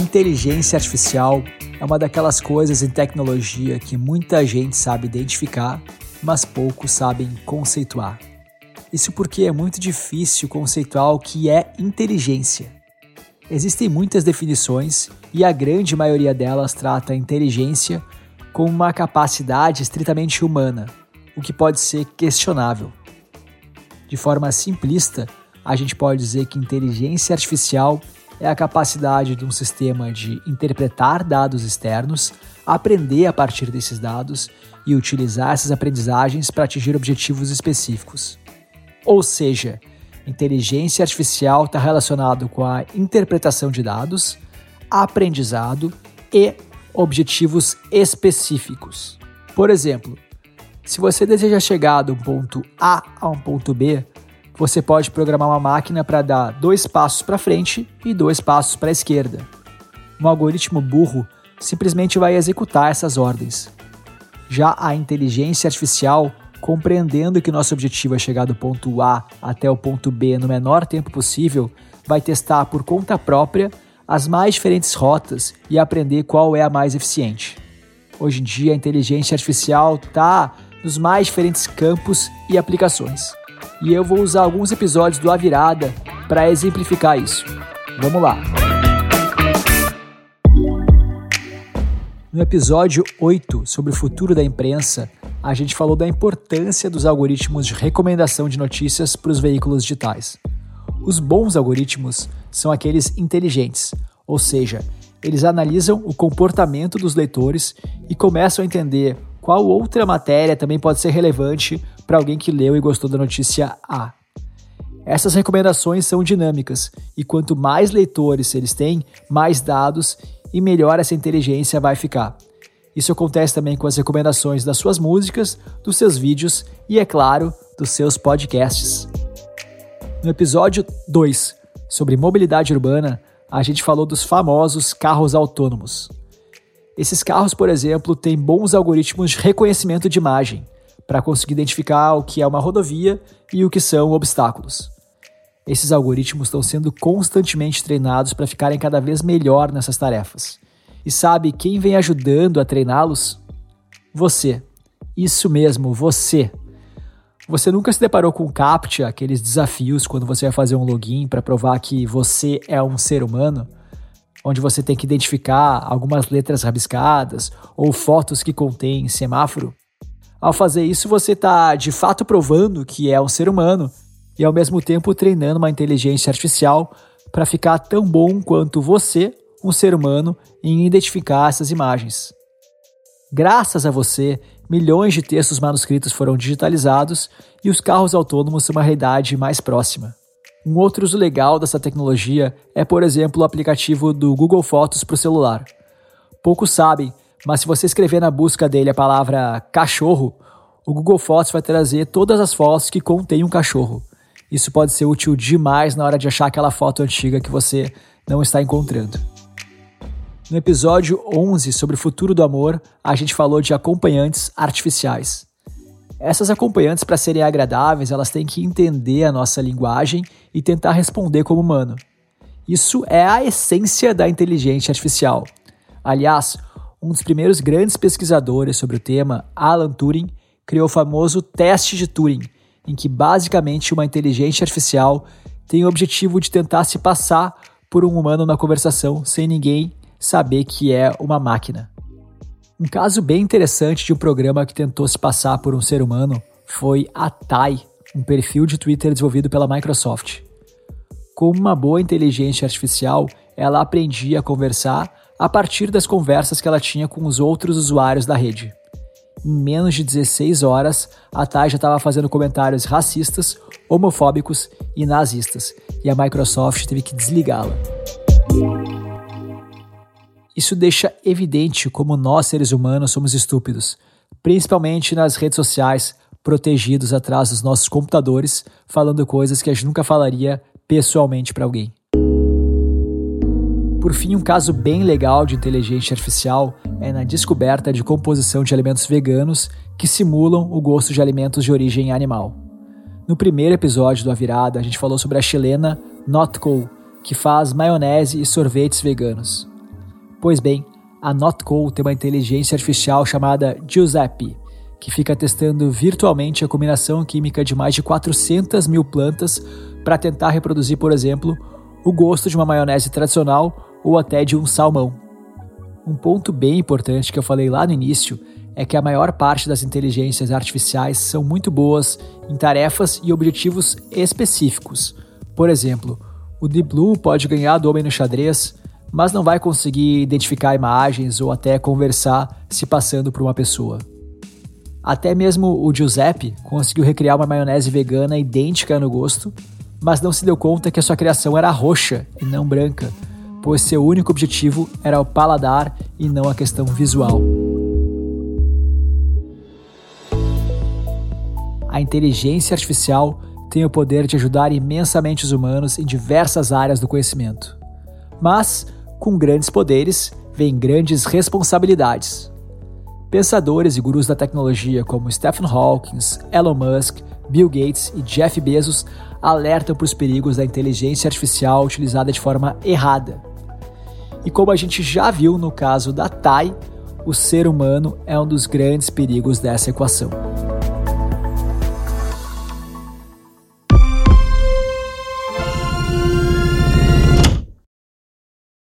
Inteligência artificial é uma daquelas coisas em tecnologia que muita gente sabe identificar, mas poucos sabem conceituar. Isso porque é muito difícil conceituar o que é inteligência. Existem muitas definições e a grande maioria delas trata a inteligência como uma capacidade estritamente humana, o que pode ser questionável. De forma simplista, a gente pode dizer que inteligência artificial é a capacidade de um sistema de interpretar dados externos, aprender a partir desses dados e utilizar essas aprendizagens para atingir objetivos específicos. Ou seja, inteligência artificial está relacionado com a interpretação de dados, aprendizado e objetivos específicos. Por exemplo, se você deseja chegar do ponto A a um ponto B, você pode programar uma máquina para dar dois passos para frente e dois passos para a esquerda. Um algoritmo burro simplesmente vai executar essas ordens. Já a inteligência artificial, compreendendo que nosso objetivo é chegar do ponto A até o ponto B no menor tempo possível, vai testar por conta própria as mais diferentes rotas e aprender qual é a mais eficiente. Hoje em dia, a inteligência artificial está nos mais diferentes campos e aplicações e eu vou usar alguns episódios do A Virada para exemplificar isso. Vamos lá! No episódio 8 sobre o futuro da imprensa, a gente falou da importância dos algoritmos de recomendação de notícias para os veículos digitais. Os bons algoritmos são aqueles inteligentes, ou seja, eles analisam o comportamento dos leitores e começam a entender qual outra matéria também pode ser relevante para alguém que leu e gostou da notícia A. Essas recomendações são dinâmicas e quanto mais leitores eles têm, mais dados e melhor essa inteligência vai ficar. Isso acontece também com as recomendações das suas músicas, dos seus vídeos e, é claro, dos seus podcasts. No episódio 2 sobre mobilidade urbana, a gente falou dos famosos carros autônomos. Esses carros, por exemplo, têm bons algoritmos de reconhecimento de imagem para conseguir identificar o que é uma rodovia e o que são obstáculos. Esses algoritmos estão sendo constantemente treinados para ficarem cada vez melhor nessas tarefas. E sabe quem vem ajudando a treiná-los? Você. Isso mesmo, você. Você nunca se deparou com CAPTCHA, aqueles desafios quando você vai fazer um login para provar que você é um ser humano? Onde você tem que identificar algumas letras rabiscadas ou fotos que contêm semáforo? Ao fazer isso, você está de fato provando que é um ser humano e ao mesmo tempo treinando uma inteligência artificial para ficar tão bom quanto você, um ser humano, em identificar essas imagens. Graças a você, milhões de textos manuscritos foram digitalizados e os carros autônomos são uma realidade mais próxima. Um outro uso legal dessa tecnologia é, por exemplo, o aplicativo do Google Fotos para o celular. Poucos sabem, mas se você escrever na busca dele a palavra cachorro, o Google Fotos vai trazer todas as fotos que contêm um cachorro. Isso pode ser útil demais na hora de achar aquela foto antiga que você não está encontrando. No episódio 11 sobre o futuro do amor, a gente falou de acompanhantes artificiais. Essas acompanhantes, para serem agradáveis, elas têm que entender a nossa linguagem e tentar responder como humano. Isso é a essência da inteligência artificial. Aliás, um dos primeiros grandes pesquisadores sobre o tema, Alan Turing, criou o famoso teste de Turing, em que basicamente uma inteligência artificial tem o objetivo de tentar se passar por um humano na conversação sem ninguém saber que é uma máquina. Um caso bem interessante de um programa que tentou se passar por um ser humano foi a Tai, um perfil de Twitter desenvolvido pela Microsoft. Com uma boa inteligência artificial, ela aprendia a conversar a partir das conversas que ela tinha com os outros usuários da rede. Em menos de 16 horas, a Thay já estava fazendo comentários racistas, homofóbicos e nazistas, e a Microsoft teve que desligá-la. Isso deixa evidente como nós, seres humanos, somos estúpidos, principalmente nas redes sociais, protegidos atrás dos nossos computadores, falando coisas que a gente nunca falaria pessoalmente para alguém. Por fim, um caso bem legal de inteligência artificial é na descoberta de composição de alimentos veganos que simulam o gosto de alimentos de origem animal. No primeiro episódio do A Virada, a gente falou sobre a chilena Notco, que faz maionese e sorvetes veganos. Pois bem, a Notco tem uma inteligência artificial chamada Giuseppe, que fica testando virtualmente a combinação química de mais de 400 mil plantas para tentar reproduzir, por exemplo, o gosto de uma maionese tradicional ou até de um salmão. Um ponto bem importante que eu falei lá no início é que a maior parte das inteligências artificiais são muito boas em tarefas e objetivos específicos. Por exemplo, o Deep Blue pode ganhar do homem no xadrez, mas não vai conseguir identificar imagens ou até conversar se passando por uma pessoa. Até mesmo o Giuseppe conseguiu recriar uma maionese vegana idêntica no gosto, mas não se deu conta que a sua criação era roxa e não branca, pois seu único objetivo era o paladar e não a questão visual. A inteligência artificial tem o poder de ajudar imensamente os humanos em diversas áreas do conhecimento. Mas, com grandes poderes, vêm grandes responsabilidades. Pensadores e gurus da tecnologia como Stephen Hawking, Elon Musk, Bill Gates e Jeff Bezos alertam para os perigos da inteligência artificial utilizada de forma errada. E como a gente já viu no caso da TAI, o ser humano é um dos grandes perigos dessa equação.